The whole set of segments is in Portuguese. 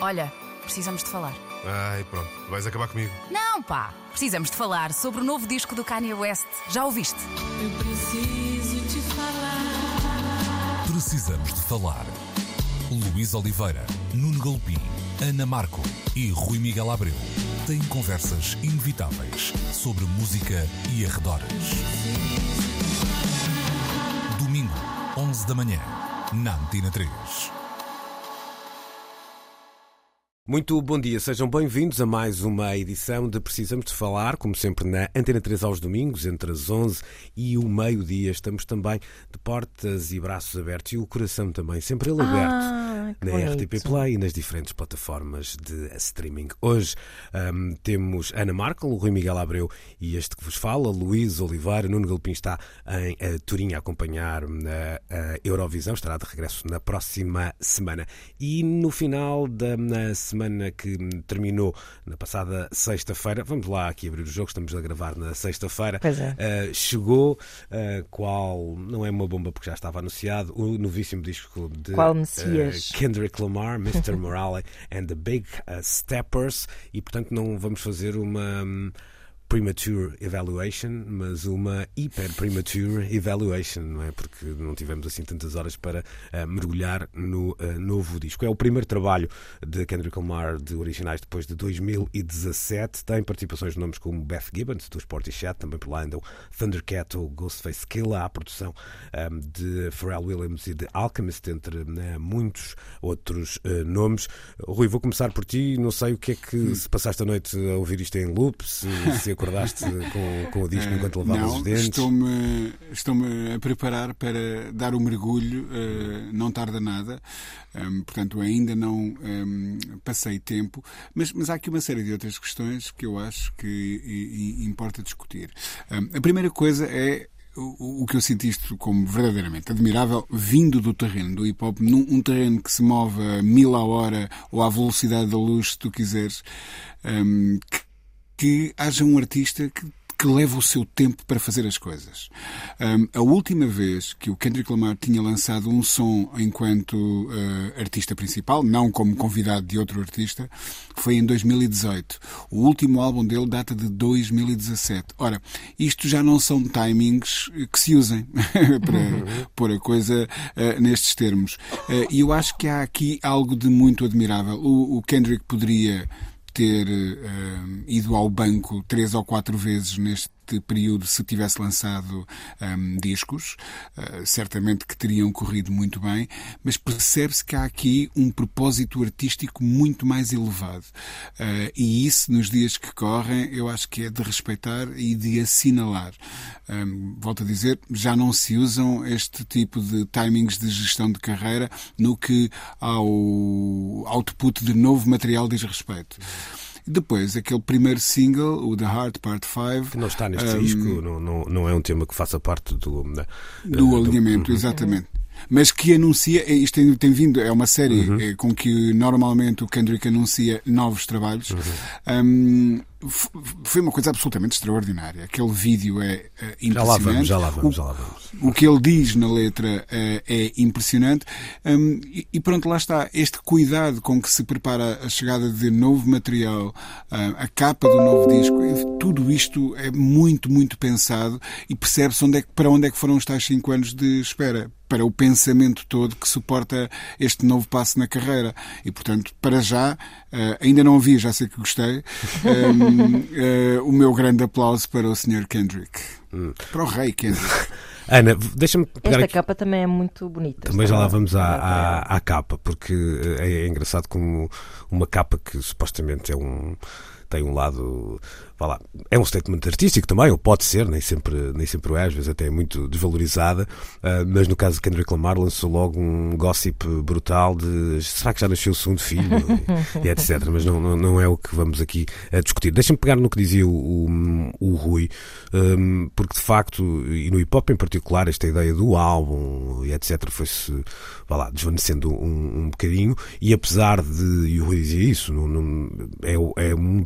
Olha, precisamos de falar. Ai, pronto, vais acabar comigo. Não, pá! Precisamos de falar sobre o novo disco do Kanye West. Já ouviste? Eu preciso te falar. Precisamos de falar. Luís Oliveira, Nuno Galpim, Ana Marco e Rui Miguel Abreu têm conversas inevitáveis sobre música e arredores. Domingo, 11 da manhã, na Antena 3. Muito bom dia, sejam bem-vindos a mais uma edição de Precisamos de Falar, como sempre na Antena 3 aos domingos, entre as 11 e o meio-dia. Estamos também de portas e braços abertos e o coração também, sempre ele aberto Ah, que na bonito. RTP Play e nas diferentes plataformas de streaming. Hoje hum, temos Ana Markel, Rui Miguel Abreu e este que vos fala, Luís Oliveira. Nuno Galpim está em eh, Turim a acompanhar a, a Eurovisão, estará de regresso na próxima semana. E no final da na semana que terminou na passada sexta-feira, vamos lá aqui abrir o jogo, estamos a gravar na sexta-feira. É. Uh, chegou, uh, qual não é uma bomba porque já estava anunciado, o novíssimo disco de uh, Kendrick Lamar, Mr. Morale and the Big Steppers, e portanto não vamos fazer uma. hum, Premature evaluation, mas uma hyper premature evaluation, não é? Porque não tivemos assim tantas horas para uh, mergulhar no uh, novo disco. É o primeiro trabalho de Kendrick Lamar de originais depois de 2017. Tem participações de nomes como Beth Gibbons, do Sportichat, também por lá andam Thundercat ou Ghostface Killah, a produção um, de Pharrell Williams e de Alchemist, entre né, muitos outros uh, nomes. Rui, vou começar por ti. Não sei o que é que se passaste a noite a ouvir isto em loop, se, se acordaste com, com o disco enquanto lavavas Eh, os dentes. Estou-me estou a preparar para dar o mergulho, eh, não tarda nada, Hum, portanto ainda não hum, passei tempo, mas, mas há aqui uma série de outras questões que eu acho que i- i- importa discutir. Hum, a primeira coisa é o, que eu sinto isto como verdadeiramente admirável, vindo do terreno do hip hop, num um terreno que se move a mil a hora ou à velocidade da luz, se tu quiseres, hum, que que haja um artista que, que leve o seu tempo para fazer as coisas. Um, a última vez que o Kendrick Lamar tinha lançado um som enquanto uh, artista principal, não como convidado de outro artista, foi em 2018. O último álbum dele data de 2017. Ora, isto já não são timings que se usem para pôr a coisa uh, nestes termos. Uh, E eu acho que há aqui algo de muito admirável. O, o Kendrick poderia ter eh, ido ao banco três ou quatro vezes neste período se tivesse lançado eh, discos. Eh, certamente que teriam corrido muito bem, mas percebe-se que há aqui um propósito artístico muito mais elevado. Eh, e isso, nos dias que correm, eu acho que é de respeitar e de assinalar. Eh, volto a dizer, já não se usam este tipo de timings de gestão de carreira no que ao output de novo material diz respeito. Depois, aquele primeiro single, o The Heart Part 5. Que não está neste um, disco, não, não, não é um tema que faça parte do. da- do alinhamento, exatamente. Mas que anuncia, isto tem, tem vindo, é uma série Uhum. eh, com que normalmente o Kendrick anuncia novos trabalhos. Uhum. Um, foi uma coisa absolutamente extraordinária. Aquele vídeo é eh, Já lá impressionante. vamos, já lá vamos, já lá vamos. o que ele diz na letra eh, é impressionante. Hum, e, e pronto, lá está. Este cuidado com que se prepara a chegada de novo material, ah, a capa do novo disco, eh, tudo isto é muito, muito pensado e percebe-se onde é que- para onde é que foram os tais cinco anos de espera. Para o pensamento todo que suporta este novo passo na carreira. E, portanto, para já, eh, ainda não ouvi, já sei que gostei, hum, eh, o meu grande aplauso para o Sr. Kendrick. Hum. Para o rei Kendrick. Ana, deixa-me pegar Esta aqui. capa também é muito bonita. Também já lá vamos à, está à, à capa, porque eh, é engraçado como uma capa que supostamente é um. tem um lado. Vá lá, é um statement artístico também, ou pode ser, nem sempre, nem sempre o é, às vezes até é muito desvalorizada, ah, mas no caso de Kendrick Lamar lançou logo um gossip brutal de será que já nasceu o segundo filho e, etc. Mas não, não, não é o que vamos aqui a discutir. Deixa-me pegar no que dizia o, o, o Rui, hum, porque de facto, e no hip hop em particular, esta ideia do álbum e etc. foi-se, vá lá, desvanecendo um, um bocadinho, e apesar de, e o Rui dizia isso, não, não- é, é um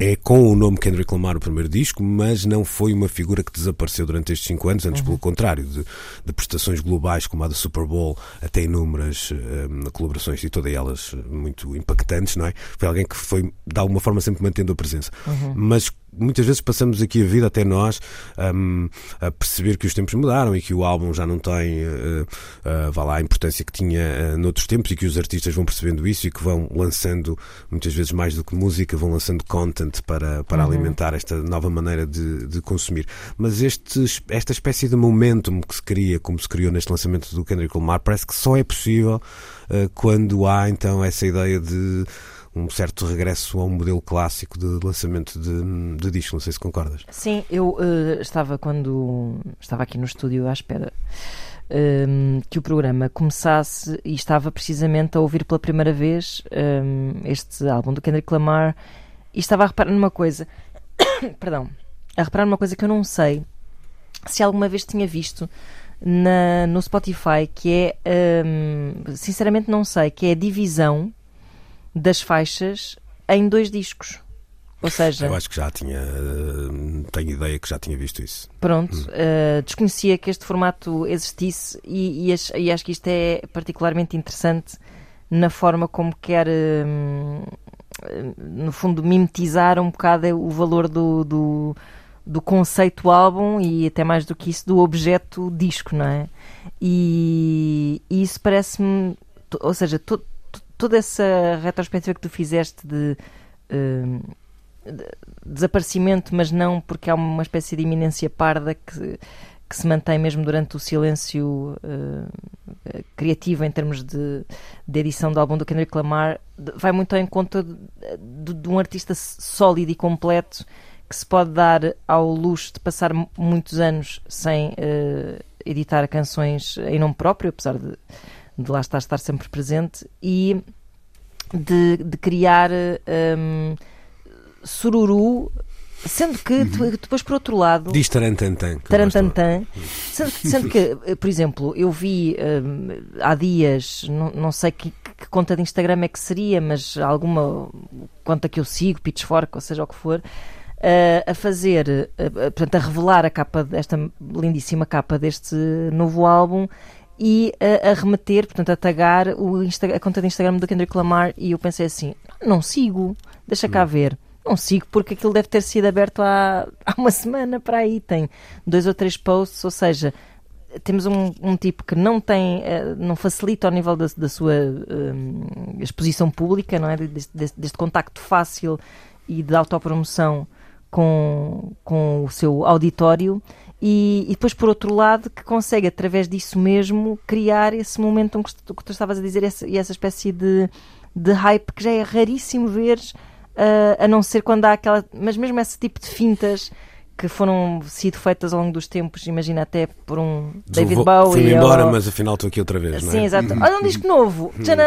é com o nome Kendrick Lamar o primeiro disco, mas não foi uma figura que desapareceu durante estes cinco anos, antes pelo contrário, de, de prestações globais como a da Super Bowl, até inúmeras eh, colaborações e todas elas muito impactantes, não é? Foi alguém que foi, de alguma forma, sempre mantendo a presença. Mas muitas vezes passamos aqui a vida, até nós, um, a perceber que os tempos mudaram e que o álbum já não tem uh, uh, vá lá, a importância que tinha uh, noutros tempos e que os artistas vão percebendo isso e que vão lançando, muitas vezes mais do que música, vão lançando content para, para Uhum. alimentar esta nova maneira de, de consumir. Mas este, esta espécie de momentum que se cria, como se criou neste lançamento do Kendrick Lamar, parece que só é possível uh, quando há então essa ideia de um certo regresso a um modelo clássico de lançamento de, de disco. Não sei se concordas. Sim, eu eh, estava quando estava aqui no estúdio à espera ehm, que o programa começasse e estava precisamente a ouvir pela primeira vez ehm, este álbum do Kendrick Lamar e estava a reparar numa coisa, perdão, a reparar numa coisa que eu não sei se alguma vez tinha visto na, no Spotify, que é, ehm, sinceramente não sei, que é a divisão das faixas em dois discos. Ou seja, Eu acho que já tinha. eh, Tenho ideia que já tinha visto isso. Pronto, eh, desconhecia que este formato existisse e, e e acho que isto é particularmente interessante na forma como quer, hum, eh, no fundo, mimetizar um bocado o valor do, do, do conceito álbum e até mais do que isso, do objeto disco, não é? E, e isso parece-me, ou seja, toda essa retrospectiva que tu fizeste de. hum, de- desaparecimento, mas não porque há uma espécie de iminência parda que, que se mantém mesmo durante o silêncio eh, criativo em termos de, de edição do álbum do Kendrick Lamar, vai muito ao encontro de, de- um artista sólido e completo que se pode dar ao luxo de passar muitos anos sem eh, editar canções em nome próprio, apesar de, de lá estar, estar sempre presente, e de, de criar hum, sururu, sendo que tu- depois, por outro lado, Diz Tarantantan. Tarantantan. Sendo, sendo que, eh, por exemplo, eu vi hum, há dias, não, não sei que, que conta de Instagram é que seria, mas alguma conta que eu sigo, Pitchfork, ou seja o que for, eh, a fazer, eh, portanto, a revelar a capa desta lindíssima capa deste novo álbum e a, a remeter, portanto, a tagar o Insta- a conta de Instagram do Kendrick Lamar e eu pensei assim, não sigo, deixa cá ver. Não sigo porque aquilo deve ter sido aberto há, há uma semana para aí. Tem dois ou três posts, ou seja, temos um, um tipo que não tem, eh, não facilita ao nível da, da sua hum, exposição pública, não é? Deste, deste- deste contacto fácil e de autopromoção com, com o seu auditório. E, e depois, por outro lado, que consegue, através disso mesmo, criar esse momento que tu, que tu estavas a dizer, essa, e essa espécie de, de hype que já é raríssimo ver, a não ser quando há aquela. Mas mesmo esse tipo de fintas que foram sido feitas ao longo dos tempos, imagina até por um David Vou- Bowie. Fui-me embora, ou- mas afinal estou aqui outra vez, não é? Sim, exato. Olha um disco novo. Tcharam!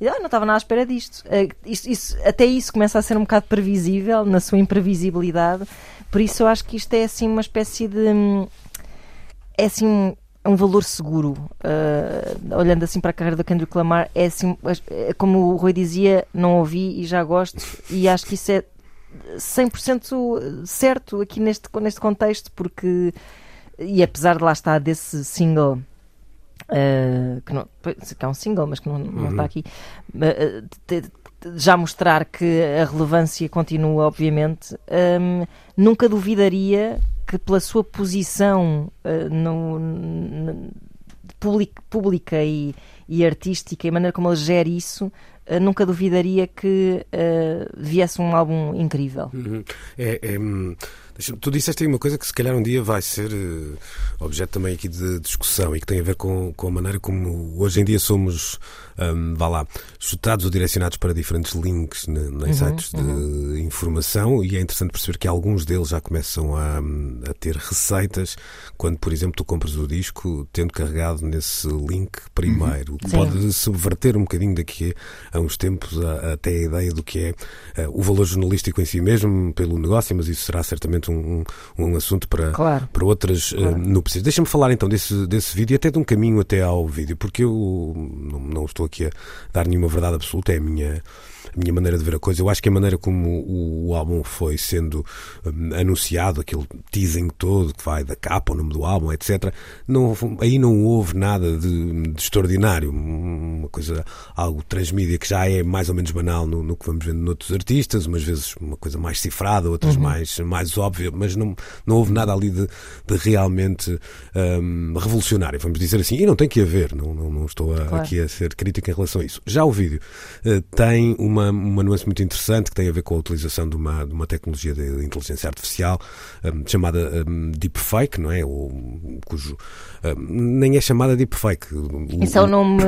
E, ah, não estava nada à espera disto. Eh, isso- isso- Até isso começa a ser um bocado previsível na sua imprevisibilidade. Por isso eu acho que isto é assim uma espécie de. hum, É assim um, valor seguro. Eh, olhando assim para a carreira do Kendrick Lamar, é assim, é como o Rui dizia, não ouvi e já gosto. E acho que isso é 100% certo aqui neste, neste contexto, porque. E apesar de lá estar desse single Uh, que, não, que é um single, mas que não, não está aqui, uh, já mostrar que a relevância continua, obviamente, um, nunca duvidaria que pela sua posição uh, no, n- public- pública e, e artística e a maneira como ele gera isso, uh, nunca duvidaria que uh, viesse um álbum incrível. Uhum. É, é, hum, tu disseste aí uma coisa que se calhar um dia vai ser eh, objeto também aqui de discussão e que tem a ver com, com a maneira como hoje em dia somos, hum, vá lá, chutados ou direcionados para diferentes links ne- Uhum, sites de informação e é interessante perceber que alguns deles já começam a, a ter receitas quando, por exemplo, tu compras o disco tendo carregado nesse link primeiro, o que Sim. pode subverter um bocadinho daqui a uns tempos a- até a ideia do que é eh, o valor jornalístico em si mesmo pelo negócio, mas isso será certamente um, um, um assunto para, Claro. para outras eh, núpcias. Deixa-me falar então desse, desse vídeo e até de um caminho até ao vídeo, porque eu não, não estou aqui a dar nenhuma verdade absoluta, é a minha a minha maneira de ver a coisa. Eu acho que a maneira como o, o álbum foi sendo hum, anunciado, aquele teasing todo que vai da capa, o nome do álbum, etc., não, aí não houve nada de, de extraordinário. Uma coisa, algo transmídia que já é mais ou menos banal no, no que vamos vendo noutros artistas, umas vezes uma coisa mais cifrada, outras mais, mais óbvia, mas não, não houve nada ali de, de realmente hum, revolucionário, vamos dizer assim. E não tem que haver, não, não, não estou a- Claro. aqui a ser crítico em relação a isso. Já o vídeo eh, tem uma, uma nuance muito interessante que tem a ver com a utilização de uma, de uma tecnologia de inteligência artificial hum, chamada hum, deepfake, não é? Ou, cujo hum, nem é chamada deepfake. O- Isso é o nome.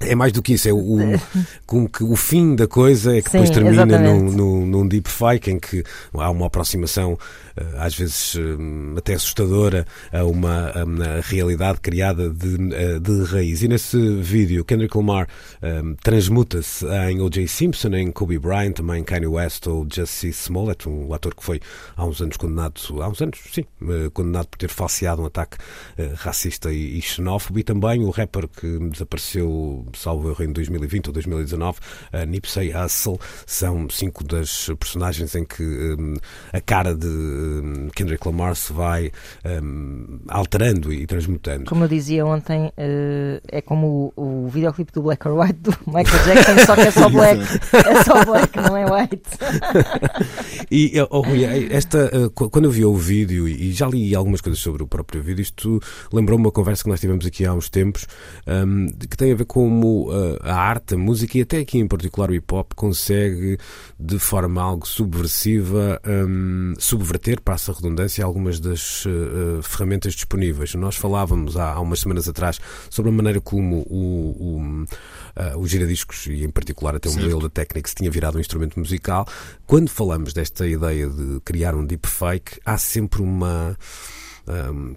é mais do que isso, é o, o- como que o fim da coisa é que Sim, depois termina exatamente. num, num, num deepfake em que há uma aproximação, às vezes eh, até assustadora, a uma, a uma realidade criada de, eh, de raiz. E nesse vídeo, Kendrick Lamar eh, transmuta-se em O.J. Simpson, em Kobe Bryant, também Kanye West ou Jussie Smollett, um ator que foi há uns anos condenado, há uns anos, sim, eh, condenado por ter falseado um ataque eh, racista e, e xenófobo, e também o rapper que desapareceu, salvo erro, em 2020 ou 2019, a Nipsey Hussle, são cinco das personagens em que hum, a cara de hum, Kendrick Lamar se vai hum, alterando e transmutando. Como eu dizia ontem, eh, é como o, o videoclipe do Black or White do Michael Jackson, só que é só black. É só black, não é white. E, oh, Rui, esta, eh, qu- quando eu vi o vídeo e já li algumas coisas sobre o próprio vídeo, isto lembrou-me uma conversa que nós tivemos aqui há uns tempos, de- que tem a ver com como eh, a arte, a música e até aqui em particular o hip hop consegue, de forma algo subversiva, hum, subverter, passa a redundância, algumas das eh, eh, ferramentas disponíveis. Nós falávamos há, há umas semanas atrás sobre a maneira como o, o, ah, o giradiscos, e em particular até o Certo. modelo da Technics, tinha virado um instrumento musical. Quando falamos desta ideia de criar um deepfake, há sempre uma.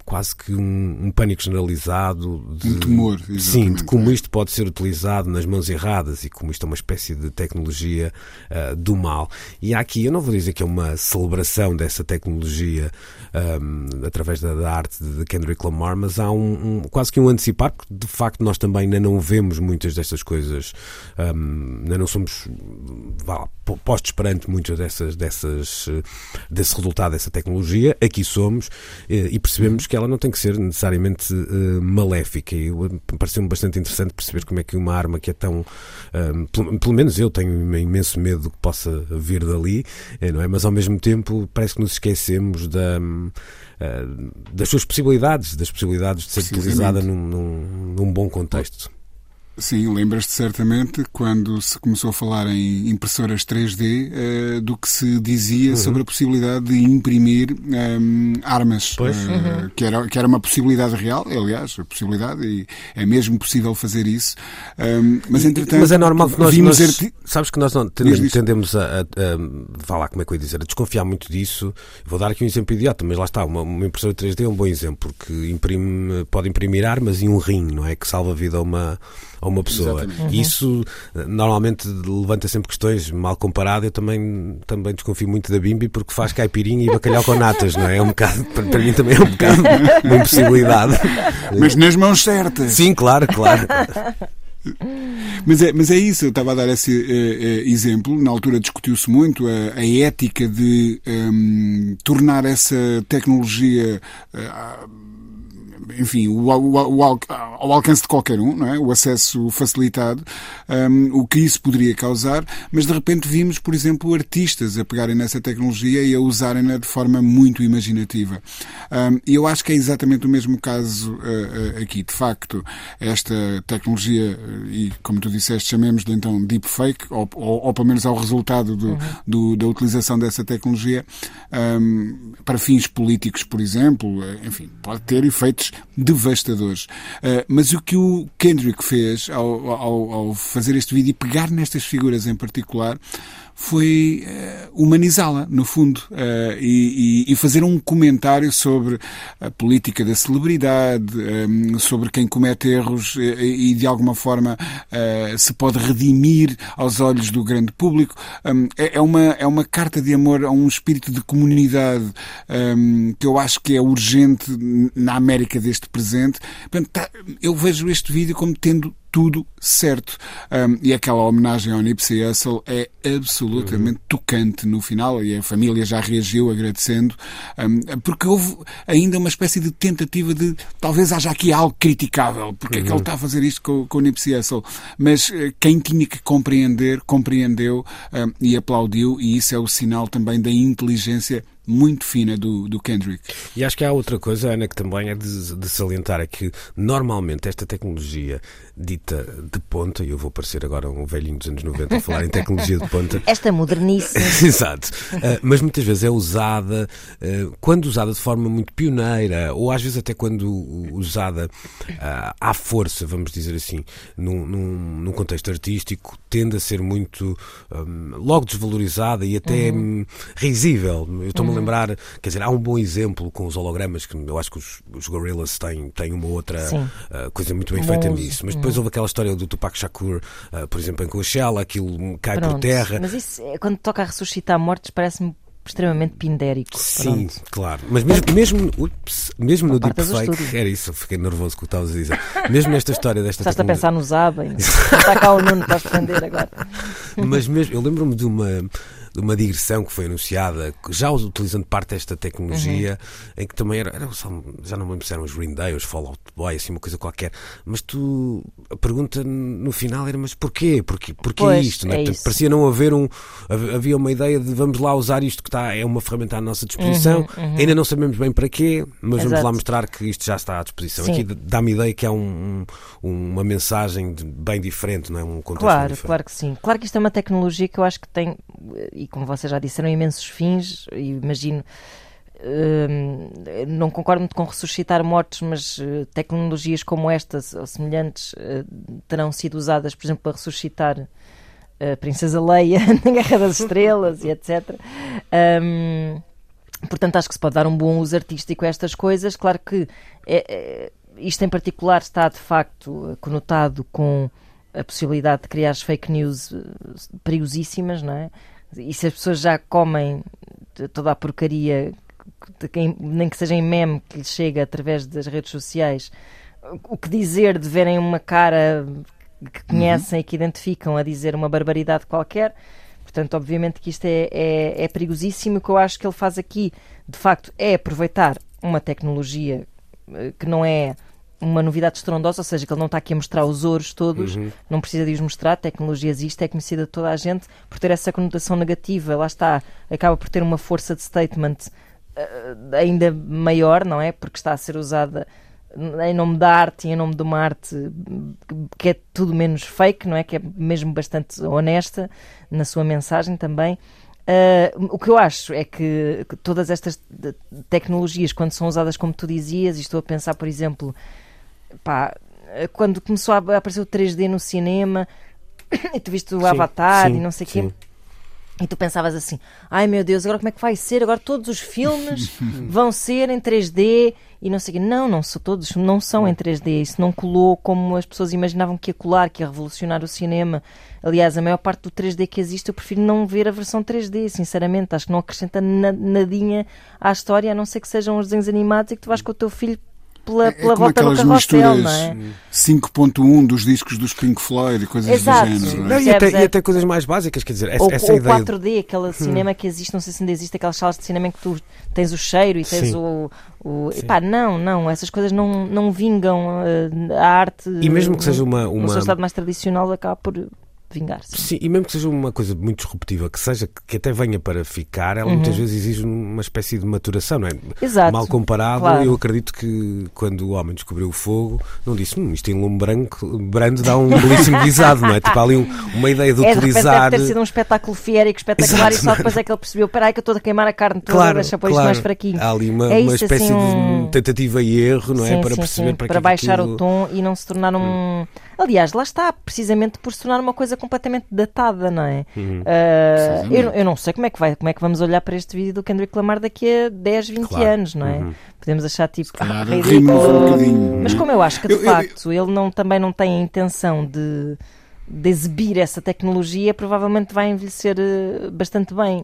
Quase que um, um pânico generalizado de, Um temor, sim, de como isto pode ser utilizado nas mãos erradas e como isto é uma espécie de tecnologia ah, do mal. E há aqui, eu não vou dizer que é uma celebração dessa tecnologia ahm, através da, da arte de Kendrick Lamar, mas há um, um- quase que um antecipar, porque de facto nós também ainda não vemos muitas destas coisas, ahm, ainda não somos vá, postos perante muitas dessas, dessas, eh, desse resultado dessa tecnologia. Aqui somos eh, e percebemos que ela não tem que ser necessariamente eh, maléfica. E eu- pareceu-me bastante interessante perceber como é que uma arma que é tão. ahm, pelo, pelo menos eu tenho um imenso medo do que possa vir dali, não é? Mas ao mesmo tempo parece que nos esquecemos da. Ah, das suas possibilidades, das possibilidades de ser utilizada num, num, num bom contexto. Sim, lembras-te certamente quando se começou a falar em impressoras 3D eh, do que se dizia sobre a possibilidade de imprimir ehm, armas, Pois. eh, que, era, que era uma possibilidade real, aliás, a possibilidade, e é mesmo possível fazer isso. Ehm, mas entretanto, Mas é normal que nós, vimos nós- arti- sabes que nós não tendemos, tendemos a, a, a vá lá como é que eu ia dizer, a desconfiar muito disso. Vou dar aqui um exemplo idiota, mas lá está, uma, uma impressora 3D é um bom exemplo, porque imprime, pode imprimir armas e um rim, não é? Que salva a vida a uma, a uma pessoa. E isso eh, normalmente levanta sempre questões, mal comparado, eu também, também desconfio muito da Bimbi porque faz caipirinha e bacalhau com natas, não é? É um bocado, para, para mim também é um bocado uma impossibilidade. mas nas mãos certas. Sim, claro, claro. Mas é, mas é isso, eu estava a dar esse eh, eh, exemplo. Na altura discutiu-se muito a, a ética de ehm, tornar essa tecnologia. eh, enfim, o, ao- o ao- alcance de qualquer um, não é? o acesso facilitado, hum, o que isso poderia causar, mas de repente vimos, por exemplo, artistas a pegarem nessa tecnologia e a usarem-na de forma muito imaginativa. E eu acho que é exatamente o mesmo caso eh, eh, aqui. De facto, esta tecnologia, eh, e como tu disseste, chamemos-lhe então deepfake, ou, ou, ou pelo menos ao resultado do, do- da utilização dessa tecnologia, hum, para fins políticos, por exemplo, eh, enfim, pode ter efeitos devastadores. Eh, mas o que o Kendrick fez ao, ao, ao fazer este vídeo e pegar nestas figuras em particular foi eh, humanizá-la, no fundo, eh, e, e- e fazer um comentário sobre a política da celebridade, eh, sobre quem comete erros eh, e, de alguma forma eh, se pode redimir aos olhos do grande público. Um, é, é uma, é uma carta de amor a um espírito de comunidade um, que eu acho que é urgente na América deste presente. Portanto, tá- eu vejo este vídeo como tendo tudo certo. Um, e aquela homenagem ao Nipsey Hussle é absolutamente tocante no final e a família já reagiu agradecendo, um, porque houve ainda uma espécie de tentativa de talvez haja aqui algo criticável, porque é que ele está a fazer isto com, com o Nipsey Hussle. Mas eh, quem tinha que compreender, compreendeu um, e aplaudiu, e isso é o sinal também da inteligência muito fina do, do Kendrick. E acho que há outra coisa, Ana, que também é de, de salientar, é que normalmente esta tecnologia dita de ponta, e eu vou parecer agora um velhinho dos anos 90 a falar em tecnologia de ponta, Esta modernice. Exato. Uh, mas muitas vezes é usada, uh, quando usada de forma muito pioneira, ou às vezes até quando usada uh, à força, vamos dizer assim, num, num, num contexto artístico, tende a ser muito um, logo desvalorizada e até hum, risível. Eu estou-me a lembrar, quer dizer, há um bom exemplo com os hologramas, que eu acho que os, os Gorillaz têm, têm uma outra coisa muito bem feita bom uso. nisso. Mas depois houve aquela história do Tupac Shakur, uh, por exemplo, em Coachella, aquilo cai por Pronto. terra. Mas isso, é- quando toca a ressuscitar mortes, parece-me extremamente pindérico. Sim, Pronto. claro. Mas mesmo, mesmo, ups, mesmo no deepfake, era isso, fiquei nervoso com o que estavas a dizer. Mesmo nesta história desta Estás a tecnologia- pensar no Zaba. e- Está cá o Nuno para defender agora. Mas mesmo, eu lembro-me de uma, de uma digressão que foi anunciada, já utilizando parte desta tecnologia, Uhum. em que também era, era só- já não me lembro se eram os Green Day, os Fall Out Boy, assim, uma coisa qualquer. Mas tu, a pergunta no final era, mas porquê? Porquê, porquê Pois, isto? não é Portanto, parecia não haver um, hav- havia uma ideia de vamos lá usar isto que está, é uma ferramenta à nossa disposição, ainda não sabemos bem para quê, mas vamos Uhum, Exato. lá mostrar que isto já está à disposição. Sim. Aqui dá-me ideia que há um- um- uma mensagem bem diferente, não é? Um contexto Claro, diferente. claro que sim. Claro que isto é uma tecnologia que eu acho que tem, e como vocês já disseram, imensos fins. Imagino. hum, não concordo muito com ressuscitar mortos, mas eh, tecnologias como estas ou semelhantes eh, terão sido usadas, por exemplo, para ressuscitar a Princesa Leia na Guerra das Estrelas e etc. Hum, portanto, acho que se pode dar um bom uso artístico a estas coisas. Claro que é- é- isto em particular está de facto conotado com a possibilidade de criar fake news eh, perigosíssimas, não é? E se as pessoas já comem toda a porcaria, nem que seja em meme que lhes chega através das redes sociais, o que dizer de verem uma cara que conhecem e que identificam a dizer uma barbaridade qualquer? Portanto, obviamente que isto é, é, é perigosíssimo. O que eu acho que ele faz aqui, de facto, é aproveitar uma tecnologia eh, que não é uma novidade estrondosa, ou seja, que ele não está aqui a mostrar os ouros todos, não precisa de os mostrar, a tecnologia existe, é conhecida de toda a gente, por ter essa conotação negativa, lá está, acaba por ter uma força de statement eh, ainda maior, não é? Porque está a ser usada em nome da arte e em nome de uma arte que é tudo menos fake, não é? Que é mesmo bastante honesta na sua mensagem também. Ah, o que eu acho é que que todas estas tecnologias, quando são usadas como tu dizias, e estou a pensar, por exemplo, pá, quando começou a aparecer o 3D no cinema, e tu viste o Sim, Avatar sim, e não sei o quê, e tu pensavas assim: ai meu Deus, agora como é que vai ser? Agora todos os filmes vão ser em 3D e não sei o quê. Não, não são todos, não são em 3D. Isso não colou como as pessoas imaginavam que ia colar, que ia revolucionar o cinema. Aliás, a maior parte do 3D que existe, eu prefiro não ver a versão 3D, sinceramente. Acho que não acrescenta na- nadinha à história, a não ser que sejam os desenhos animados e que tu vais com o teu filho pela, É pela como volta do aquelas carrossel, misturas não é? 5.1 dos discos dos Pink Floyd e coisas Exato. do género. não Não, é? e, até, e até coisas mais básicas, quer dizer, essa, Ou, essa ou ideia. de- 4D, aquele cinema que existe, não sei se ainda existe, aquelas salas de cinema em que tu tens o cheiro e tens Sim. o. o epá, não, não, essas coisas não, não vingam eh, a arte. E mesmo que seja uma- No uma- seu estado mais tradicional, acaba por vingar-se. Sim, e mesmo que seja uma coisa muito disruptiva, que seja que até venha para ficar, ela muitas vezes exige uma espécie de maturação, não é? Uhum. Exato. Mal comparado, Claro. eu acredito que quando o homem descobriu o fogo, não disse, hum, isto em lume branco, brando dá um belíssimo guisado, não é? Tipo, há ali um- uma ideia de É, de utilizar. deve ter sido um espetáculo fiérico, espetacular, Exato, e só depois é que ele percebeu: peraí, que eu estou a queimar a carne toda, Claro, deixa pôr isto claro. mais fraquinho. Há ali uma, É uma isso, espécie assim, um- de tentativa e erro, não é? Sim, para sim, perceber sim, para, para, é baixar aquilo- o tom e não se tornar um. Aliás, lá está, precisamente por se tornar uma coisa completamente datada, não é? Uhum. Precisamente. eu, eu não sei como é que vai, como é que vamos olhar para este vídeo do Kendrick Lamar daqui a 10, 20 Claro. anos, não é? Podemos achar tipo calhar ah, ridículo. um bocadinho. Mas como eu acho que de Eu- eu- facto ele não, também não tem a intenção de, de exibir essa tecnologia, provavelmente vai envelhecer eh, bastante bem.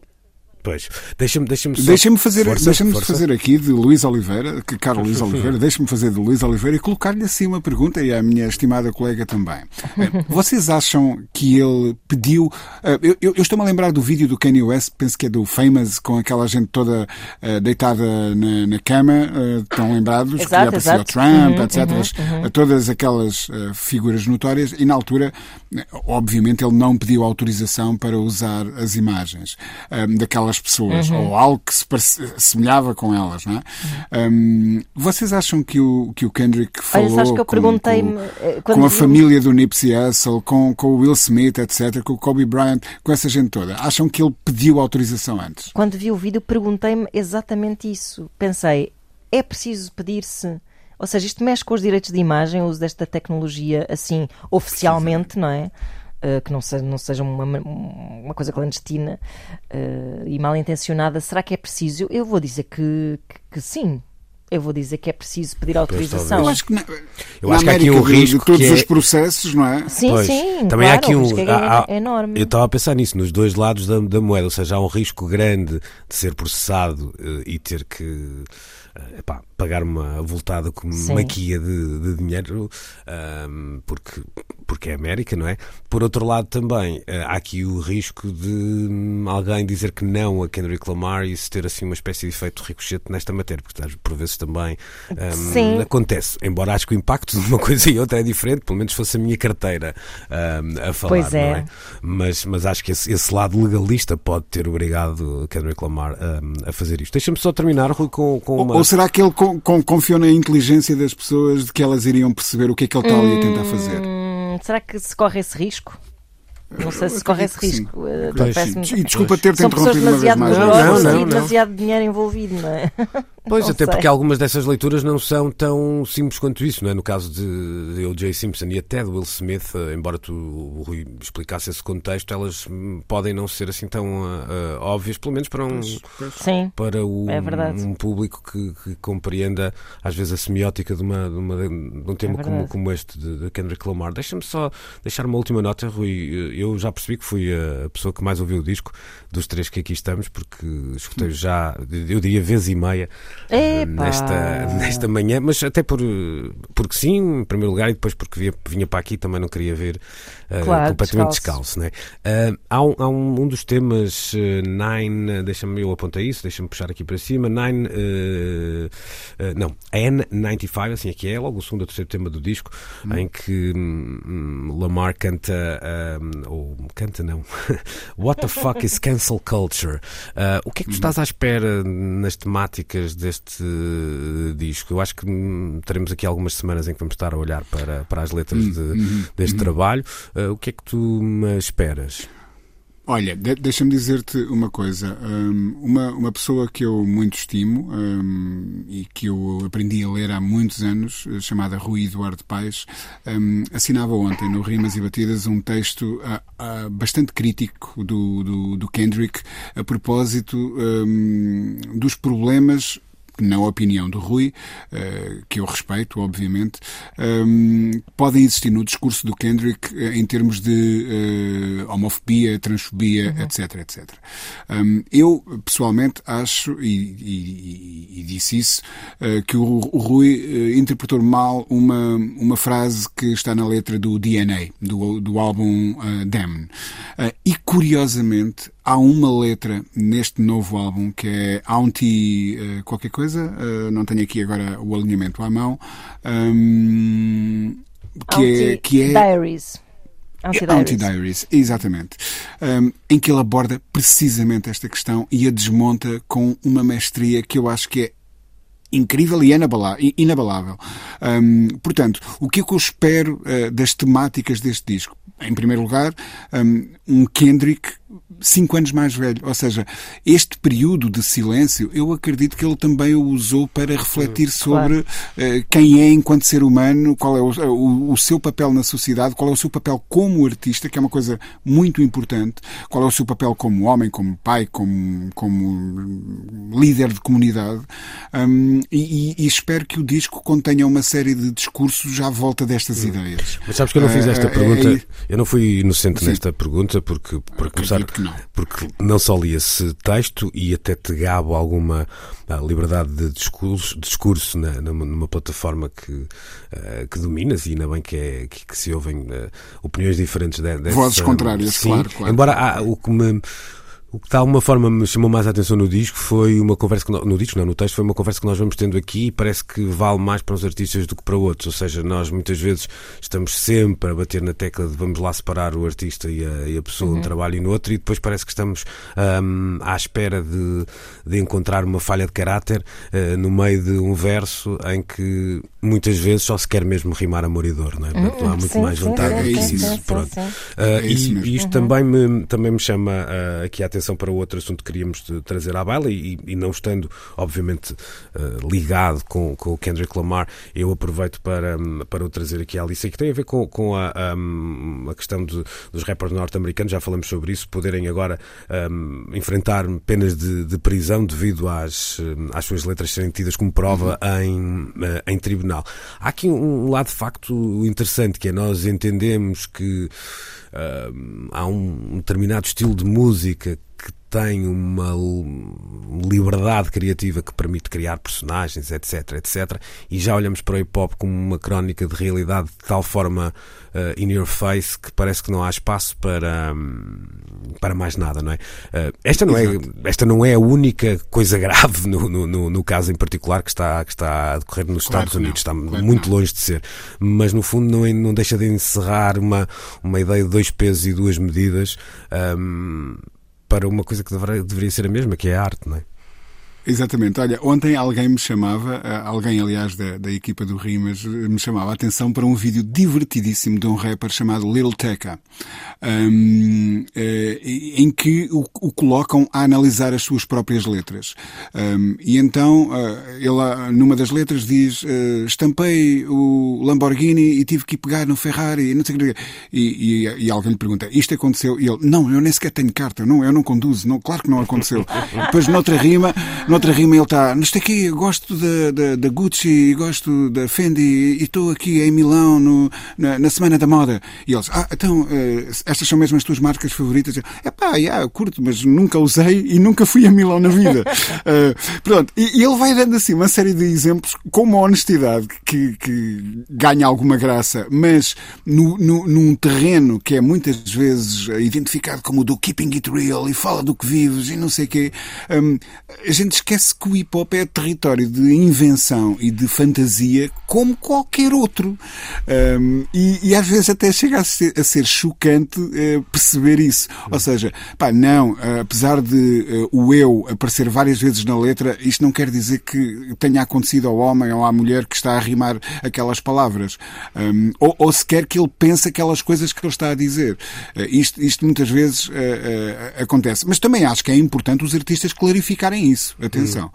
Pois, deixa-me deixa só... Deixa-me fazer, Força, deixa força. fazer aqui de Luís Oliveira, que Carlos Luís Oliveira, deixa-me fazer de Luís Oliveira e colocar-lhe assim uma pergunta e à minha estimada colega também. Eh, Vocês acham que ele pediu. eh, Eu, eu- eu estou-me a lembrar do vídeo do Kanye West, penso que é do Famous, com aquela gente toda eh, deitada na, na cama, eh, estão lembrados? que Exato, o exato. Trump, Uhum, etc. As- Todas aquelas eh, figuras notórias, e na altura, eh, obviamente, ele não pediu autorização para usar as imagens eh, daquelas pessoas, Uhum. ou algo que se assemelhava com elas, não é? Um, vocês acham que o, que o Kendrick falou Olha, sabes que eu com, perguntei-me, com, eh, com a vi- família do Nipsey Hussle, com, com o Will Smith, etc., com o Kobe Bryant, com essa gente toda? Acham que ele pediu autorização antes? Quando vi o vídeo, perguntei-me exatamente isso. Pensei, é preciso pedir-se. Ou seja, isto mexe com os direitos de imagem, o uso desta tecnologia assim, oficialmente, não é? Uh, que não seja, não seja uma, uma coisa clandestina uh, e mal intencionada. Será que é preciso? Eu vou dizer que, que, que sim. Eu vou dizer que é preciso pedir autorização. Eu acho que na, Eu na acho que há aqui um risco de todos que é- os processos, não é? Sim, Pois, sim. também há claro, aqui o um. risco é, há- há- é enorme. Eu estava a pensar nisso, nos dois lados da, da moeda, ou seja, há um risco grande de ser processado eh, e ter que eh, epá, pagar uma voltada com Sim. maquia de, de dinheiro, ahm, porque, porque é América, não é? Por outro lado, também eh, há aqui o risco de hum, alguém dizer que não a Kendrick Lamar e isso ter assim uma espécie de efeito ricochete nesta matéria, porque às- por vezes também Sim. acontece. Embora acho que o impacto de uma coisa e outra é diferente, pelo menos fosse a minha carteira ahm, a falar, Pois é. não é? Mas, mas acho que esse, esse lado legalista pode ter obrigado Kendrick Lamar a fazer isto. Deixa-me só terminar, Rui, com, com Ou, uma. ou será que ele con- con- confiou na inteligência das pessoas de que elas iriam perceber o que é que ele está ali a tentar fazer? Hum, será que se corre esse risco? Não sei se corre esse risco. Eh, E desculpa ter-te interrompido uma vez demasiado mais. Não, não, e não, demasiado dinheiro envolvido, não é? Pois, Não até sei. porque algumas dessas leituras não são tão simples quanto isso, não é? No caso de, de O.J. Simpson e até de Will Smith, eh, embora tu, o Rui, explicasse esse contexto, elas hum, podem não ser assim tão ah, óbvias, pelo menos para um, Sim. para o, É um público que, que compreenda às vezes a semiótica de, uma, de, uma- de um tema É como, como este de, de Kendrick Lamar. Deixa-me só deixar uma última nota, Rui. Eu já percebi que fui a pessoa que mais ouviu o disco dos três que aqui estamos, porque escutei já, eu diria, vez e meia eh, nesta, nesta manhã, mas até por, porque sim, em primeiro lugar, e depois porque vinha, vinha para aqui também não queria ver eh, Claro, completamente descalço. descalço. né? Ah, há um, há um, um dos temas eh, Nine, deixa-me eu apontei isso, deixa-me puxar aqui para cima. Nine, não, N95, assim é que é, logo o segundo ou terceiro tema do disco, em que hum, hum, Lamar canta, ah, ou canta não, What the fuck is cancel culture? Ah, o que é que tu estás à espera nas temáticas deste eh, disco? Eu acho que hum, teremos aqui algumas semanas em que vamos estar a olhar para, para as letras de- deste trabalho. Ah, o que é que tu me esperas? Olha, de- deixa-me dizer-te uma coisa. Hum, uma, uma pessoa que eu muito estimo hum, e que eu aprendi a ler há muitos anos, eh, chamada Rui Eduardo Paes, hum, assinava ontem no Rimas e Batidas um texto ah, ah, bastante crítico do, do, do Kendrick a propósito hum, dos problemas na opinião do Rui, eh, que eu respeito, obviamente, ehm, podem existir no discurso do Kendrick eh, em termos de eh, homofobia, transfobia, etc, etc. Ehm, eu, pessoalmente, acho, e, e- e- disse isso, que o, Rui interpretou mal uma, uma frase que está na letra do DNA, do, do álbum eh, Damn. E, curiosamente, há uma letra neste novo álbum que é Auntie eh, qualquer coisa, eh, não tenho aqui agora o alinhamento à mão, hum, que, é, que é Diaries. Anti-Diaries, exatamente. Um, em que ele aborda precisamente esta questão e a desmonta com uma mestria que eu acho que é incrível e inabalável. Um, portanto, o que é que eu espero uh, das temáticas deste disco? Em primeiro lugar, um, um Kendrick cinco anos mais velho. Ou seja, este período de silêncio, eu acredito que ele também o usou para refletir sobre eh, quem é enquanto ser humano, qual é o, o- o seu papel na sociedade, qual é o seu papel como artista, que é uma coisa muito importante, qual é o seu papel como homem, como pai, como, como líder de comunidade. Hum, e, e- espero que o disco contenha uma série de discursos à volta destas ideias. Mas sabes que eu não fiz Eh, esta eh, pergunta, é- eu não fui inocente Sim. nesta pergunta, porque, para começar, Que Não. Porque não só li esse texto e até te gabo alguma ah, liberdade de discurso, discurso na, numa, numa plataforma que, ah, que dominas e ainda bem que, é, que, que se ouvem ah, opiniões diferentes de, dessa, Vozes contrárias, Sim, claro, claro. Embora há- o que me. O que de alguma forma me chamou mais a atenção no disco foi uma conversa que no, no disco, não, no texto, foi uma conversa que nós vamos tendo aqui e parece que vale mais para uns artistas do que para outros. Ou seja, nós muitas vezes estamos sempre a bater na tecla de vamos lá separar o artista e a, e a pessoa Uhum. um trabalho e no outro, e depois parece que estamos hum, à espera de, de encontrar uma falha de caráter eh, no meio de um verso em que muitas vezes só se quer mesmo rimar amor e dor, não é? Portanto, não há muito Uhum. Sim, mais vontade sim, do que isso. Pronto. Ah, É isso e, isto também, me, também me chama ah, aqui a atenção para outro assunto que queríamos trazer à baila e, e não estando, obviamente, ah, ligado com, com o Kendrick Lamar, eu aproveito para, para o trazer aqui à Alice, que tem a ver com, com a, hum, a questão de- dos rappers norte-americanos, já falamos sobre isso, poderem agora hum, enfrentar penas de, de prisão devido às, hum, às suas letras serem tidas como prova em, eh, em tribunal. Há aqui um lado de facto interessante, que é nós entendemos que hum, há um determinado estilo de música tem uma liberdade criativa que permite criar personagens, etc, etc, e já olhamos para o hip hop como uma crónica de realidade de tal forma eh, in your face que parece que não há espaço para, hum, para mais nada, não é? Eh, esta, não é esta não é a única coisa grave no, no, no- caso em particular que está, que está a decorrer nos Claro Estados Unidos, está claro muito longe de ser, mas no fundo não, é- não deixa de encerrar uma, uma ideia de dois pesos e duas medidas hum, para uma coisa que deveria, ser a mesma, que é a arte, não é? Exatamente. Olha, ontem alguém me chamava, ah, alguém aliás da, da equipa do Rimas, eh, me chamava a atenção para um vídeo divertidíssimo de um rapper chamado Lil Tecca, hum, eh, em que o, o colocam a analisar as suas próprias letras. Hum, e então ele, ah, numa das letras, diz: eh, Estampei o Lamborghini e tive que ir pegar no Ferrari, não sei o quê. E, e, e alguém lhe pergunta: Isto aconteceu? E ele: Não, eu nem sequer tenho carta, não, eu não conduzo, não, claro que não aconteceu. Depois, noutra rima, noutra rima ele está: Isto aqui, gosto da, da, da Gucci, gosto da Fendi e estou aqui em Milão no, na, na Semana da Moda. E eles: Ah, então, eh, estas são mesmo as tuas marcas favoritas? É pá, yeah, curto, mas nunca usei e nunca fui a Milão na vida. Eh, pronto, e, e ele vai dando assim uma série de exemplos com uma honestidade que, que ganha alguma graça, mas no, no, num terreno que é muitas vezes identificado como o do keeping it real e fala do que vives e não sei o quê, hum, a gente esquece que o hip hop é território de invenção e de fantasia como qualquer outro. Hum, e, e às vezes até chega a ser, a ser chocante eh, perceber isso. Ou seja, pá, não, eh, apesar de eh, o eu aparecer várias vezes na letra, isto não quer dizer que tenha acontecido ao homem ou à mulher que está a rimar aquelas palavras. Hum, ou, ou sequer que ele pense aquelas coisas que ele está a dizer. Isto, isto muitas vezes acontece. Mas também acho que é importante os artistas clarificarem isso. Atenção.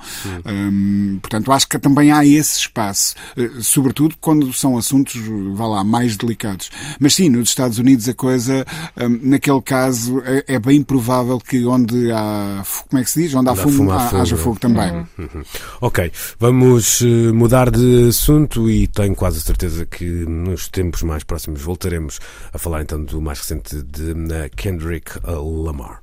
Hum, portanto, acho que também há esse espaço. eh, sobretudo quando são assuntos, vá lá, mais delicados. Mas sim, nos Estados Unidos a coisa, hum, naquele caso, é, é bem provável que onde há, como é que se diz? Onde há fumo, fumo, há fogo. haja fogo também. Uhum. Ok, vamos eh, mudar de assunto e tenho quase a certeza que nos tempos mais próximos voltaremos a falar então do mais recente de Kendrick Lamar.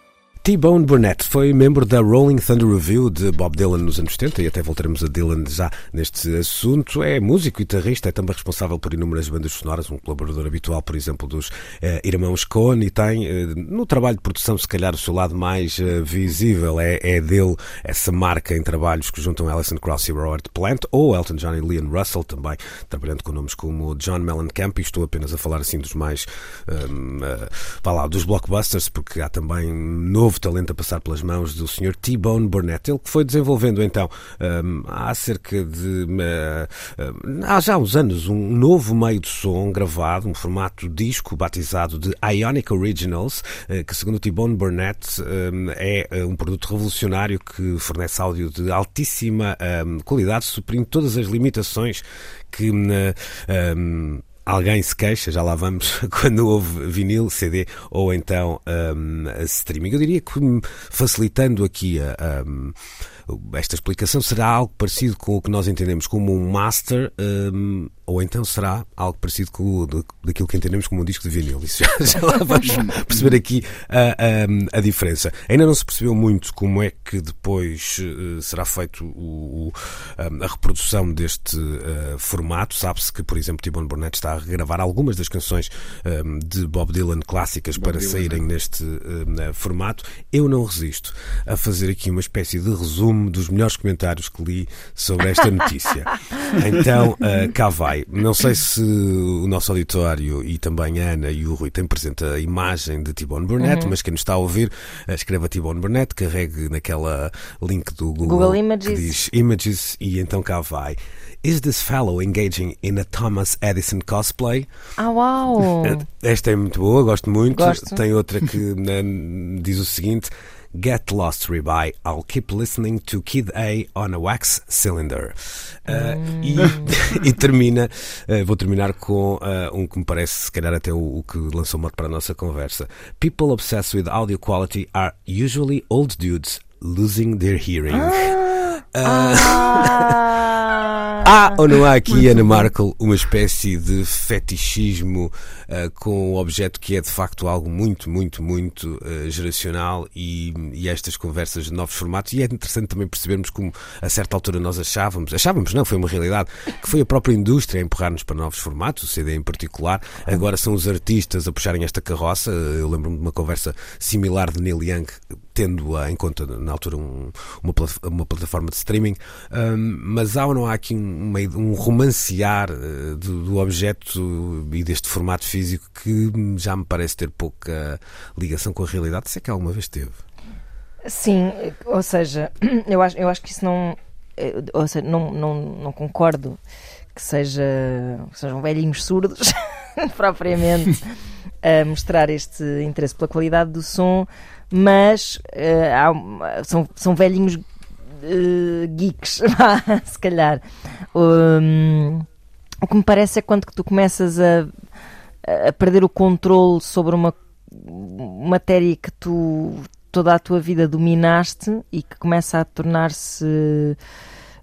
T-Bone Burnett foi membro da Rolling Thunder Review de Bob Dylan nos anos 70 e até voltaremos a Dylan já neste assunto. É músico e guitarrista, é também responsável por inúmeras bandas sonoras, um colaborador habitual, por exemplo, dos eh, irmãos Cohen e tem eh, no trabalho de produção, se calhar, o seu lado mais eh, visível. É, é dele essa marca em trabalhos que juntam Alison Krauss e Robert Plant ou Elton John e Leon Russell, também trabalhando com nomes como John Mellencamp. E estou apenas a falar assim dos mais, um, vá lá, dos blockbusters, porque há também novo talento a passar pelas mãos do Sr. T-Bone Burnett, ele que foi desenvolvendo então um, há cerca de uh, há já uns anos um novo meio de som gravado, um formato disco batizado de Ionic Originals, uh, que segundo T-Bone Burnett um, é um produto revolucionário que fornece áudio de altíssima qualidade, suprindo todas as limitações que alguém se queixa, já lá vamos, quando houve vinil, CD ou então um, streaming. Eu diria que facilitando aqui a, um, esta explicação será algo parecido com o que nós entendemos como um master um, ou então será algo parecido com o, daquilo que entendemos como um disco de vinil. Isso já, já lá vamos perceber aqui a, a- a diferença. Ainda não se percebeu muito como é que depois eh, será feito o- o- a, a reprodução deste eh, formato. Sabe-se que, por exemplo, T-Bone Burnett está a regravar algumas das canções eh, de Bob Dylan clássicas para Dylan, saírem neste eh, formato. Eu não resisto a fazer aqui uma espécie de resumo dos melhores comentários que li sobre esta notícia. Então, eh, cá vai. Não sei se o nosso auditório e também a Ana e o Rui têm presente a imagem de T-Bone Burnett, mas quem nos está a ouvir, eh, escreva T-Bone Burnett, carregue naquela link do Google, Google que Images. diz Images e então cá vai. Is this fellow engaging in a Thomas Edison cosplay? Ah, uau! Esta é muito boa, gosto muito. Gosto. Tem outra que diz o seguinte: Get lost, Ribeye. I'll keep listening to Kid A on a wax cylinder. Uh, e, e termina, uh, vou terminar com uh, um que me parece, se calhar, até o, o que lançou mote para a nossa conversa. People obsessed with audio quality are usually old dudes losing their hearing. Ah! Há ou não há aqui, Ana Markel, uma espécie de fetichismo ah, com o objeto que é de facto algo muito, muito, muito ah, geracional e, e estas conversas de novos formatos? E é interessante também percebermos como a certa altura nós achávamos, achávamos não, foi uma realidade, que foi a própria indústria a empurrar-nos para novos formatos, o CD em particular. Agora são os artistas a puxarem esta carroça. Eu lembro-me de uma conversa similar de Neil Young tendo em conta na altura um- uma, uma plataforma de streaming, Hum, mas há ou não há aqui um, um romancear eh, do, do objeto e deste formato físico que já me parece ter pouca ligação com a realidade, se é que alguma vez teve. Sim, ou seja, eu acho, eu acho que isso não. eh, Ou seja, não, não, não concordo que, seja, que sejam velhinhos surdos, propriamente, a mostrar este interesse pela qualidade do som, mas eh, há são, são velhinhos eh, geeks, se calhar. Um, o que me parece é quando que tu começas a, a perder o controle sobre uma matéria que tu toda a tua vida dominaste e que começa a tornar-se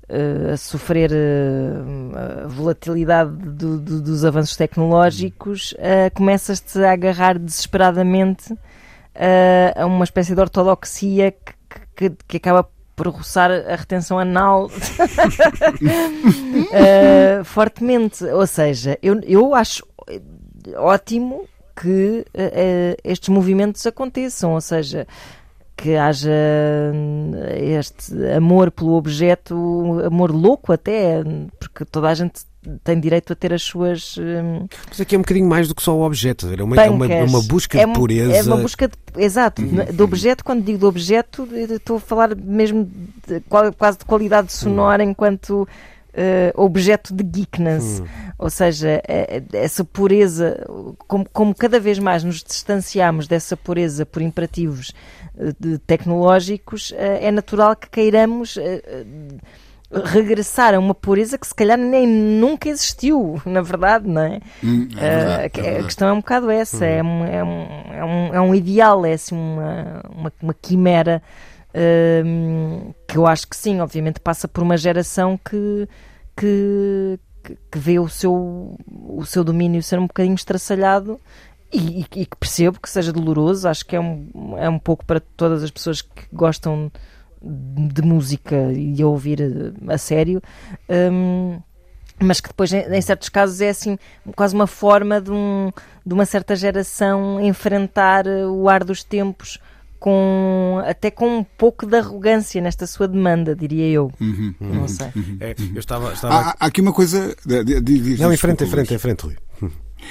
eh, a sofrer eh, a volatilidade do- do- dos avanços tecnológicos, eh, começas-te a agarrar desesperadamente a uma espécie de ortodoxia que, que, que acaba por roçar a retenção anal eh, fortemente. Ou seja, eu, eu acho ótimo que eh, estes movimentos aconteçam, ou seja, que haja hum, este amor pelo objeto, amor louco até, porque toda a gente tem direito a ter as suas hum, Mas aqui é um bocadinho mais do que só o objeto, é uma, é uma, é uma busca É de pureza. É uma busca de, exato, do objeto, quando digo do objeto, estou a falar mesmo de, quase de qualidade sonora enquanto eh, objeto de geekness. Ou seja, eh, essa pureza, como, como cada vez mais nos distanciamos dessa pureza por imperativos eh, de- tecnológicos, eh, é natural que queiramos. Regressar a uma pureza que se calhar nem nunca existiu, na verdade, não é? Hum, é Eh, verdade, a- é a questão é um bocado essa, é, um, é, um, é, um, é um ideal, é assim uma, uma, uma quimera hum, que eu acho que sim, obviamente passa por uma geração que, que, que- vê o seu, o seu domínio ser um bocadinho estraçalhado e, e- e que percebo que seja doloroso, acho que é um, é um pouco para todas as pessoas que gostam de música e de ouvir eh, a sério. hum, mas que depois, em certos casos, é assim quase uma forma de, um, de uma certa geração enfrentar eh, o ar dos tempos com até com um pouco de arrogância nesta sua demanda, diria eu. Uhum, Não sei. É, eu estava, estava Há, há aqui uma coisa. de- de- de- diz- Não, em frente, em frente, em frente, Rui.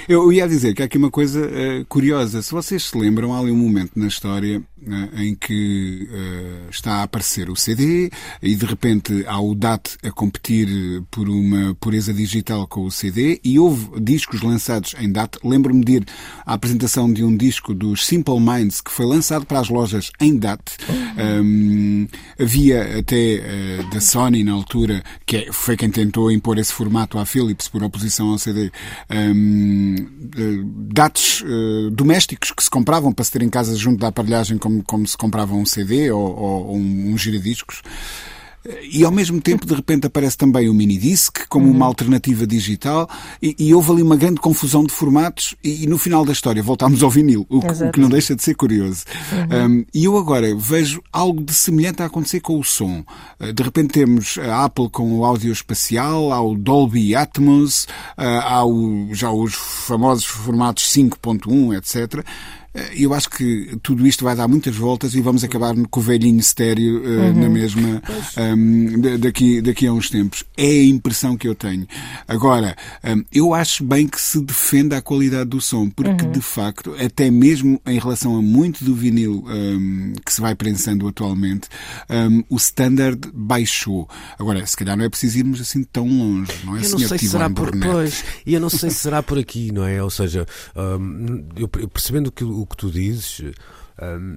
Eu ia dizer que há aqui uma coisa eh, curiosa. Se vocês se lembram, há ali um momento na história eh, em que eh, está a aparecer o CD e de repente há o DAT a competir por uma pureza digital com o CD e houve discos lançados em DAT. Lembro-me de ir à apresentação de um disco dos Simple Minds que foi lançado para as lojas em DAT. Um, havia até da Sony na altura, que é- foi quem tentou impor esse formato à Philips por oposição ao CD, um, dados eh, domésticos que se compravam para se ter em casa junto da aparelhagem como, como se comprava um CD ou, ou um, um giradiscos. E ao mesmo tempo, de repente, aparece também o minidisc como Uhum. uma alternativa digital e, e houve ali uma grande confusão de formatos e, e no final da história voltámos ao vinil, o que, o que não deixa de ser curioso. Uhum. Um, e eu agora vejo algo de semelhante a acontecer com o som. Uh, de repente temos a Apple com o áudio espacial, há o Dolby Atmos, uh, há o- já os famosos formatos 5.1, etc. Eh, Eu acho que tudo isto vai dar muitas voltas e vamos acabar com o velhinho estéreo eh, na mesma ehm, da- daqui, daqui a uns tempos. É a impressão que eu tenho. Agora, ehm, eu acho bem que se defenda a qualidade do som, porque de facto, até mesmo em relação a muito do vinil ehm, que se vai prensando atualmente, ehm, o standard baixou. Agora, se calhar não é preciso irmos assim tão longe, não é, Eu não sei se será por Burnett? pois, e eu não sei se será por aqui, não é? Ou seja, eu, percebendo que, o que tu dizes,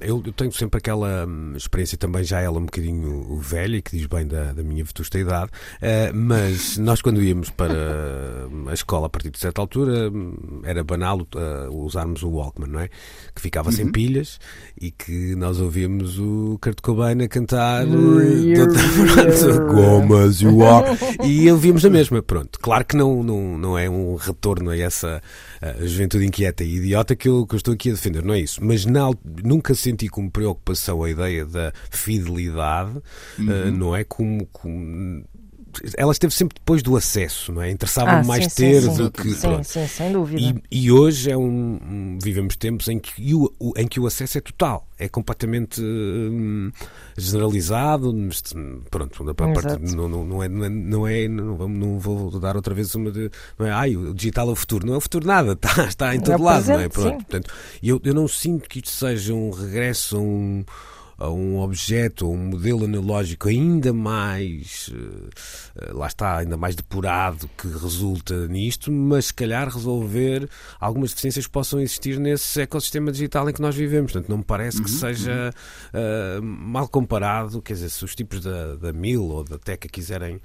eu, eu tenho sempre aquela hum, experiência também, já ela um bocadinho velha, e que diz bem da, da minha vetusta idade, eh, mas nós quando íamos para hum, a escola a partir de certa altura hum, era banal uh, usarmos o Walkman, não é? Que ficava sem pilhas e que nós ouvíamos o Kurt Cobain a cantar eh, gomas you are e ouvíamos a mesma, pronto. Claro que não, não, não é um retorno a essa uh, juventude inquieta e idiota que eu, que eu estou aqui a defender, não é isso. Mas na nunca senti como preocupação a ideia da fidelidade, uh, não é? Como, como- ela esteve sempre depois do acesso, não é? Interessava-me Ah, mais sim, sim, ter sim. do que. Sim, sim, sem dúvida. E, e hoje é um, um- vivemos tempos em que o, em que o acesso é total, é completamente hum, generalizado, pronto, a parte- não, não, não é, não é, não, é não, vamos- não vou dar outra vez uma de, não é, ai, o digital é o futuro, não é o futuro nada, está, está em É todo o lado, não é? presente, Pronto, sim. portanto, eu, eu não sinto que isto seja um regresso a um a um objeto, a um modelo analógico ainda mais, eh, eh, lá está, ainda mais depurado que resulta nisto, mas se calhar resolver algumas deficiências que possam existir nesse ecossistema digital em que nós vivemos. Portanto, não me parece que seja eh, mal comparado, quer dizer, se os tipos da, da Mil ou da Teca quiserem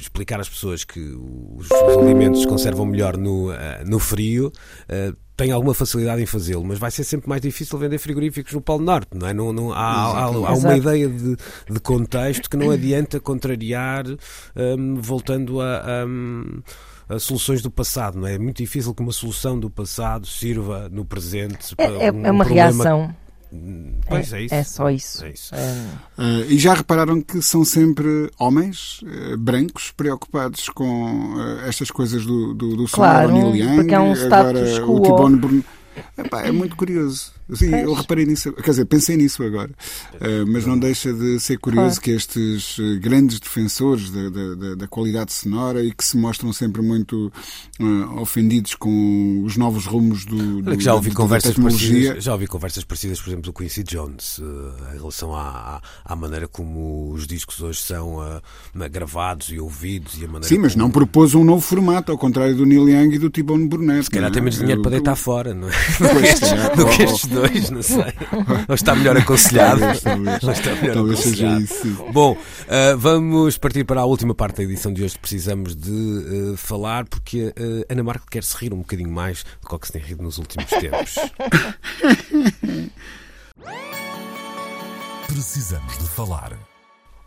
explicar às pessoas que os, os alimentos se conservam melhor no, eh, no frio, eh, tem alguma facilidade em fazê-lo, mas vai ser sempre mais difícil vender frigoríficos no Polo Norte, não é? Não, não- há, há- há uma ideia de, de contexto que não adianta contrariar, hum, voltando a. hum, a soluções do passado, não é? É muito difícil que uma solução do passado sirva no presente É, para é- um é uma problema- reação. Pois é, isso. É só isso. É isso. É, Ah, e já repararam que são sempre homens eh, brancos preocupados com eh, estas coisas do, do, do som, Claro, o Neil Young, porque há um agora status o quo. Tibone Burn... Epá, é muito curioso. Sim, Pois. eu reparei nisso, quer dizer, pensei nisso agora. Eh, mas não deixa de ser curioso Claro. que estes eh, grandes defensores da, da, da- da qualidade sonora e que se mostram sempre muito eh, ofendidos com os novos rumos do, do Olha já ouvi da- da conversas tecnologia. parecidas, já ouvi conversas parecidas, por exemplo, do Quincy Jones, eh, em relação à, à, à maneira como os discos hoje são gravados e ouvidos e a maneira Sim, mas como- não propôs um novo formato, ao contrário do Neil Young e do Tibone Burnett. Se calhar não tem é? menos dinheiro Eu- para deitar fora, não é? Pois, Do que estes dois, não sei. Ou está melhor aconselhado. Está melhor Talvez seja aconselhado. isso. sim. Bom, ah, vamos partir para a última parte da edição de hoje. Precisamos de ah, falar porque a Ana Marco quer se rir um bocadinho mais do que que se tem rido nos últimos tempos. Precisamos de falar.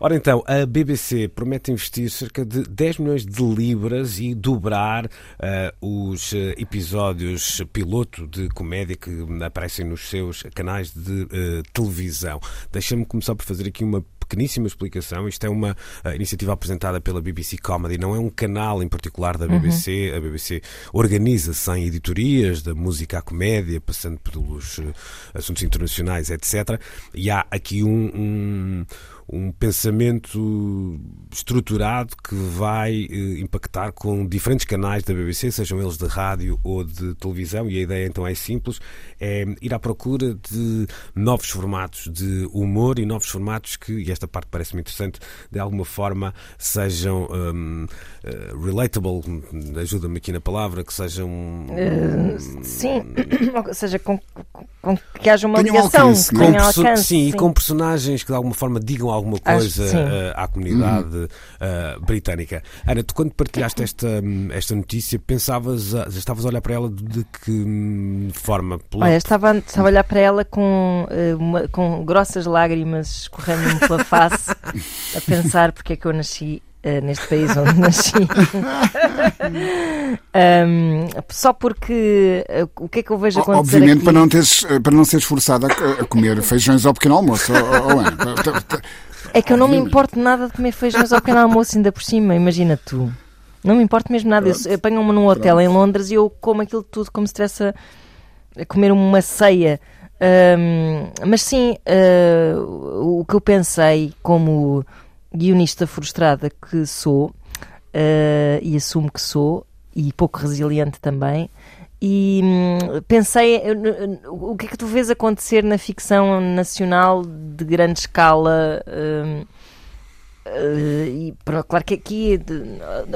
Ora então, a BBC promete investir cerca de 10 milhões de libras e dobrar ah, os ah, episódios piloto de comédia que aparecem nos seus canais de ah, televisão. Deixa-me começar por fazer aqui uma pequeníssima explicação. Isto é uma ah, iniciativa apresentada pela BBC Comedy, não é um canal em particular da BBC. A BBC organiza-se em editorias, da música à comédia, passando pelos ah, assuntos internacionais, etc. E há aqui um- um um pensamento estruturado que vai eh, impactar com diferentes canais da BBC, sejam eles de rádio ou de televisão, e a ideia então é simples, é ir à procura de novos formatos de humor e novos formatos que, e esta parte parece-me interessante, de alguma forma sejam hum, eh, relatable, ajuda-me aqui na palavra, que sejam Eh, sim, ou seja, com, com- que haja uma Tenham ligação, alcance, que não é? tenha Com perso- alcance. sim, e com personagens que de alguma forma digam alguma coisa sim. eh, à comunidade Uhum. eh, britânica. Ana, tu quando partilhaste esta, hum, esta notícia, pensavas, a- estavas a olhar para ela de, que hum, forma? Pela- Olha, estava, estava a olhar para ela com, eh, uma- com grossas lágrimas escorrendo-me pela face, a pensar porque é que eu nasci eh, neste país onde nasci. Ahm, só porque eh, o que é que eu vejo acontecer Obviamente aqui? para não, teres, para não seres forçada a, a comer feijões ao pequeno almoço. ou- ou- Ana. É que eu não me importo nada de comer feijões ao pequeno almoço ainda por cima, imagina tu. Não me importo mesmo nada. Eu- Apanham-me num hotel em Londres e eu como aquilo tudo como se estivesse a, a comer uma ceia. Ahm, mas sim, ah, o que eu pensei como guionista frustrada que sou, ah, e assumo que sou, e pouco resiliente também, e hum, pensei o que é que tu vês acontecer na ficção nacional de grande escala. hum, eh, e claro que aqui,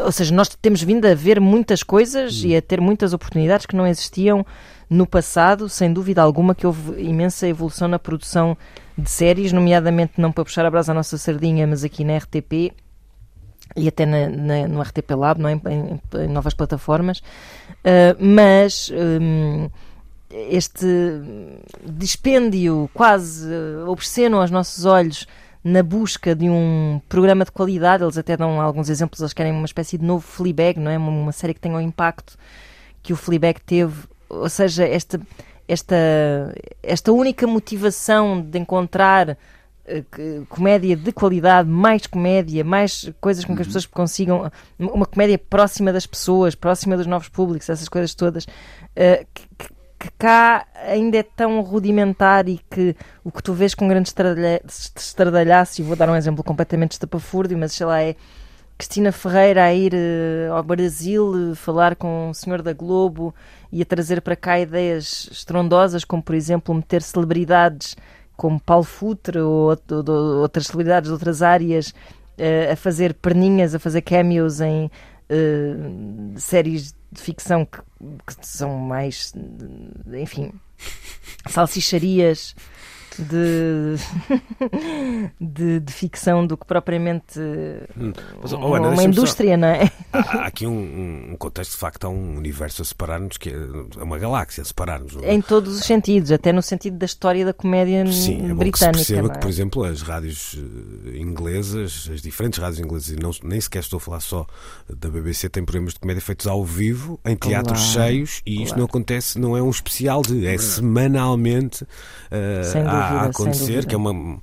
ou seja, nós temos vindo a ver muitas coisas e a ter muitas oportunidades que não existiam no passado, sem dúvida alguma que houve imensa evolução na produção de séries, nomeadamente não para puxar a brasa à nossa sardinha, mas aqui na RTP e até na- na- no RTP Lab, não é? em, em- em novas plataformas. Uh, mas hum, este dispêndio quase uh, obsceno aos nossos olhos na busca de um programa de qualidade, eles até dão alguns exemplos, eles querem uma espécie de novo Fleabag, não é? Uma, uma série que tenha o impacto que o Fleabag teve, ou seja, esta, esta, esta única motivação de encontrar eh, comédia de qualidade, mais comédia, mais coisas com que as pessoas consigam, uma comédia próxima das pessoas, próxima dos novos públicos, essas coisas todas, eh, que, que- cá ainda é tão rudimentar e que o que tu vês com grande estradalha- estradalhaço, e vou dar um exemplo completamente estapafúrdio, mas sei lá, é Cristina Ferreira a ir eh, ao Brasil falar com o senhor da Globo e a trazer para cá ideias estrondosas, como por exemplo meter celebridades como Paulo Futre ou, ou- ou outras celebridades de outras áreas eh, a fazer perninhas, a fazer cameos em eh, séries de ficção que, que são mais, enfim, salsicharias de, de, de ficção do que propriamente Mas, oh, uma, Ana, uma deixa-me só- indústria, não é? Há, há aqui um, um contexto, de facto, há um universo a separar-nos, que é é uma galáxia a separar-nos. é? Em todos os sentidos, até no sentido da história da comédia Sim, é britânica. perceba não que, é? por exemplo, as rádios eh, inglesas, as diferentes rádios inglesas, e não, nem sequer estou a falar só da BBC, têm programas de comédia feitos ao vivo, em teatros Claro, cheios, e isto claro. não acontece, não é um especial de, é semanalmente eh, Sem a- dúvida, a, acontecer, que é uma.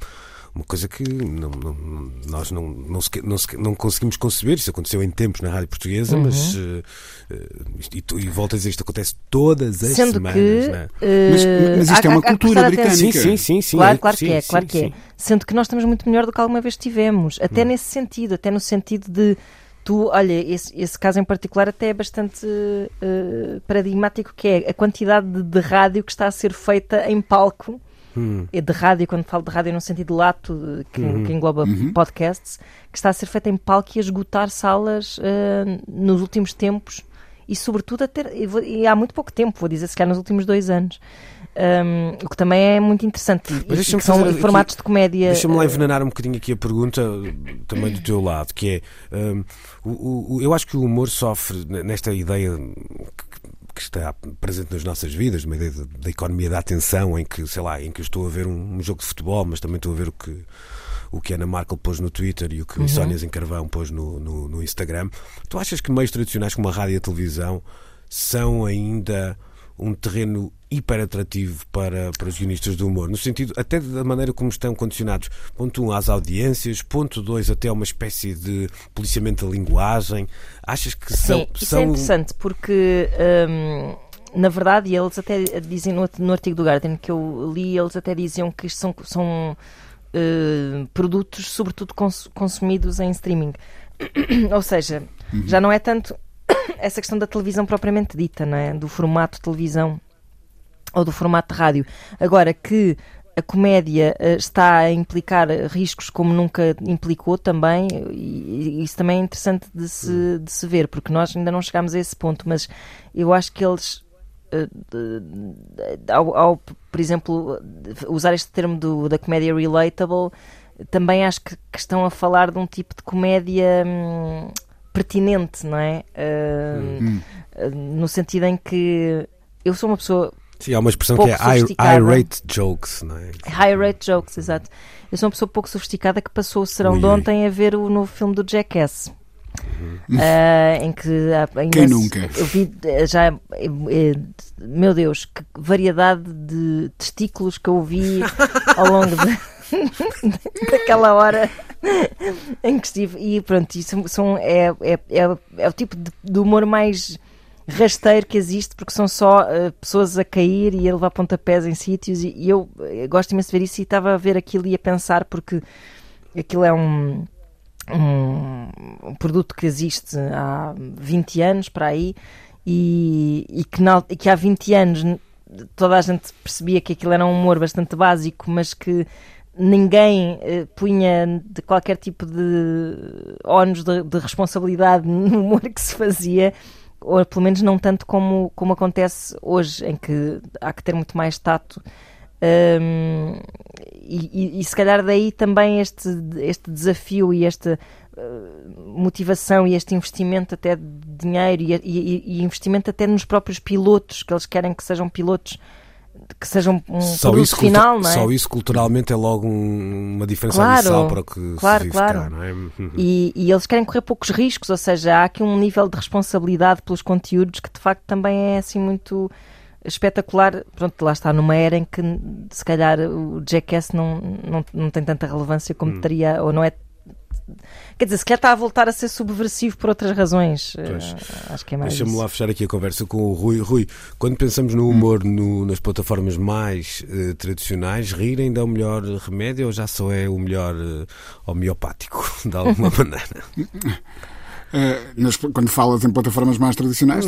Uma coisa que não- não- nós não, não, não, sequer- não conseguimos conceber. Isso aconteceu em tempos na rádio portuguesa, Uhum. mas. eh, eh, isto- e, e volto a dizer, isto acontece todas as Sendo semanas. que. não é? eh, Mas- mas isto há- é uma há- há que cultura atenção. britânica. Sim, sim, sim, sim. Claro, é- claro que sim, é, sim, claro que é. Sendo que nós estamos muito melhor do que alguma vez tivemos. Hum. Até nesse sentido, até no sentido de tu, olha, esse, esse caso em particular até é bastante eh, paradigmático, que é a quantidade de, de rádio que está a ser feita em palco. Hum. É de rádio, quando falo de rádio no sentido lato, que, que engloba podcasts, que está a ser feita em palco e a esgotar salas eh, nos últimos tempos e sobretudo ter, e há muito pouco tempo, vou dizer se calhar nos últimos dois anos. Um, o que também é muito interessante. Mas e são aqui- formatos de comédia. Deixa-me lá eh, envenenar um bocadinho aqui a pergunta também do teu lado, que é hum, o, o- eu acho que o humor sofre nesta ideia que, que está presente nas nossas vidas, uma ideia da, economia da atenção, em que, sei lá, em que eu estou a ver um, um jogo de futebol, mas também estou a ver o que o que Ana Markel pôs no Twitter e o que Uhum. a Sónia Encarvão pôs no, no, no Instagram. Tu achas que meios tradicionais como a rádio e a televisão são ainda um terreno hiper atrativo para, para os guionistas do humor, no sentido até da maneira como estão condicionados, ponto um, às audiências, ponto dois, até uma espécie de policiamento da linguagem. Achas que são. Sim, isso são... é interessante porque, hum, na verdade, eles até dizem no, no artigo do Guardian que eu li, eles até diziam que isto são, são eh, produtos, sobretudo, cons- consumidos em streaming. Ou seja, já não é tanto essa questão da televisão propriamente dita, não é? do formato de televisão ou do formato de rádio. Agora que a comédia eh, está a implicar riscos como nunca implicou também, e, isso também é interessante de se, de se ver, porque nós ainda não chegámos a esse ponto, mas eu acho que eles eh, ao, ao, por exemplo, usar este termo do- da comédia relatable, também acho que, que estão a falar de um tipo de comédia hum, pertinente, não é? Eh, Hum. eh, No sentido em que eu sou uma pessoa Sim, há uma expressão que é sofisticada. I-rate jokes, não é? high rate jokes, exato. Eu sou uma pessoa pouco sofisticada que passou o serão Ui, de ontem a ver o novo filme do Jackass. Ah, em que Uhum. Quem nunca? Eu vi eh, já, eh, eh, meu Deus, que variedade de testículos que eu vi ao longo de- daquela hora em que estive. E pronto, isso são, é, é, é, é o tipo de, de humor mais rasteiro que existe, porque são só eh, pessoas a cair e a levar pontapés em sítios. E, e eu, eh, gosto imenso de ver isso e estava a ver aquilo e a pensar, porque aquilo é um um, um produto que existe há 20 anos para aí e, e que, na- que há 20 anos toda a gente percebia que aquilo era um humor bastante básico, mas que ninguém eh, punha de qualquer tipo de ónus de, de responsabilidade no humor que se fazia, ou pelo menos não tanto como, como acontece hoje, em que há que ter muito mais tato. Hum, e, e- e se calhar daí também este, este desafio e esta eh, motivação e este investimento até de dinheiro e- e investimento até nos próprios pilotos, que eles querem que sejam pilotos que sejam um Só produto isso, final, não é? só isso culturalmente é logo um- uma diferença Claro, abissal para o que claro, se vive claro. cá, não é? E, e eles querem correr poucos riscos, ou seja, há aqui um nível de responsabilidade pelos conteúdos que de facto também é assim muito espetacular. Pronto, lá está numa era em que se calhar o Jackass não, não, não tem tanta relevância Hum. como teria, ou não é. Quer dizer, se calhar está a voltar a ser subversivo por outras razões. Pois. Eh, acho que é mais. Deixa-me lá fechar aqui a conversa com o Rui. Rui, quando pensamos no humor no- nas plataformas mais eh, tradicionais, rir ainda é o melhor remédio ou já só é o melhor eh, homeopático, de alguma maneira? Eh, nas- quando falas em plataformas mais tradicionais,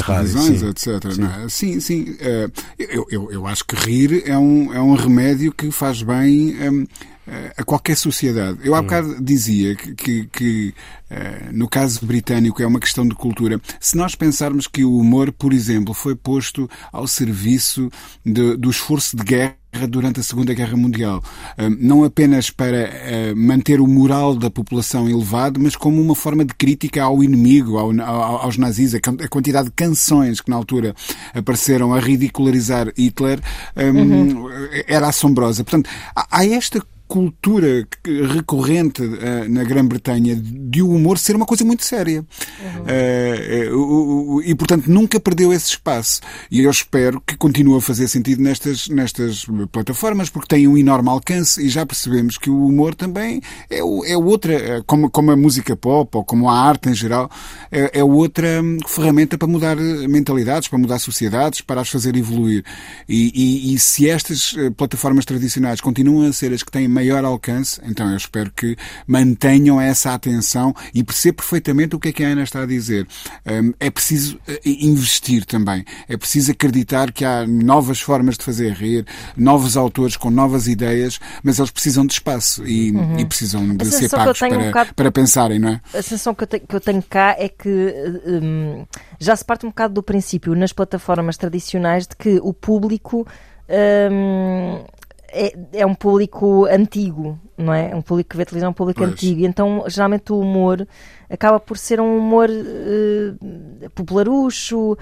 rádio, televisões, sim. etc. não é? Sim, sim. eh, eu, eu, eu acho que rir é um, é um remédio que faz bem hum, eh, a qualquer sociedade. Eu há bocado dizia que, que, que, eh, no caso britânico é uma questão de cultura. Se nós pensarmos que o humor, por exemplo, foi posto ao serviço de- do esforço de guerra durante a Segunda Guerra Mundial. Não apenas para manter o moral da população elevado, mas como uma forma de crítica ao inimigo, ao- ao- aos nazis. A quan- a quantidade de canções que na altura apareceram a ridicularizar Hitler hum, era assombrosa. Portanto, há esta cultura recorrente eh, na Grã-Bretanha de o humor ser uma coisa muito séria. O- o- e, portanto, nunca perdeu esse espaço. E eu espero que continue a fazer sentido nestas, nestas plataformas, porque tem um enorme alcance e já percebemos que o humor também é, é outra, como, como a música pop ou como a arte em geral, é, é outra hum, ferramenta para mudar mentalidades, para mudar sociedades, para as fazer evoluir. E, e- e se estas plataformas tradicionais continuam a ser as que têm maior alcance, então eu espero que mantenham essa atenção e percebo perfeitamente o que é que a Ana está a dizer. Hum, é preciso eh, investir também. É preciso acreditar que há novas formas de fazer rir, novos autores com novas ideias, mas eles precisam de espaço e, e precisam de ser pagos tenho um para, bocado- para pensarem, não é? a sensação que eu, te- que eu tenho cá é que hum, já se parte um bocado do princípio nas plataformas tradicionais de que o público hum, é, é um público antigo, não é? Um público que vê televisão é um público Pois. antigo. Então, geralmente, o humor acaba por ser um humor eh, popularucho,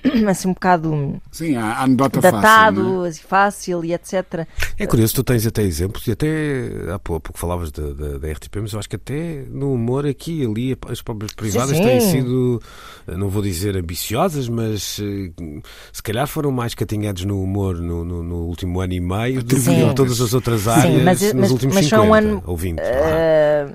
assim um bocado Sim, a anedota fácil. não é? datado, assim, fácil e etc. É curioso, tu tens até exemplos, e até há pou- há pouco falavas da, da, da RTP, mas eu acho que até no humor aqui e ali as próprias privadas sim. têm sido, não vou dizer ambiciosas, mas eh, se calhar foram mais catinhados no humor no, no, no último ano e meio do que Sim. em todas as outras áreas mas- nos mas- últimos mas foi 50 um ano, ou 20. Eh,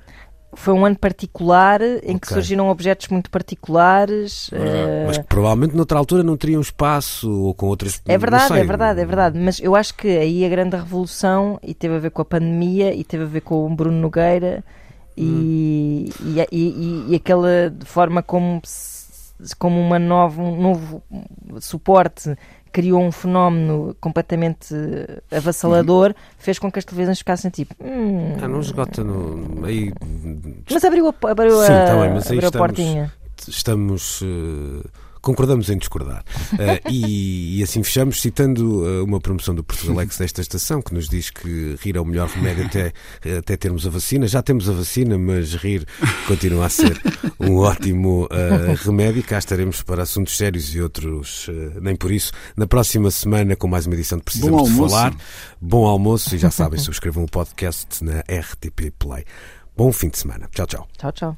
foi um ano particular em que Ok. surgiram objetos muito particulares. eh, Mas que provavelmente noutra altura não teriam espaço ou com outras. É verdade, é verdade, é verdade. Mas eu acho que aí a grande revolução e teve a ver com a pandemia e teve a ver com o Bruno Nogueira e, e, e- e aquela forma como, como uma nova, um novo suporte criou um fenómeno completamente avassalador, fez com que as televisões ficassem tipo. "Hum." Ah, não esgota no. Aí, Mas abriu a, abriu Sim, a, tá bem, mas aí abriu a estamos- portinha. estamos eh, concordamos em discordar. Uh, e, e, assim fechamos citando uh, uma promoção do Portugalex desta estação que nos diz que rir é o melhor remédio até, até termos a vacina. Já temos a vacina, mas rir continua a ser um ótimo uh, remédio. Cá estaremos para assuntos sérios e outros, nem por isso, na próxima semana com mais uma edição de Precisamos de Falar. Bom almoço e já sabem, subscrevam o podcast na RTP Play. Bom fim de semana. Tchau, tchau. Tchau, tchau.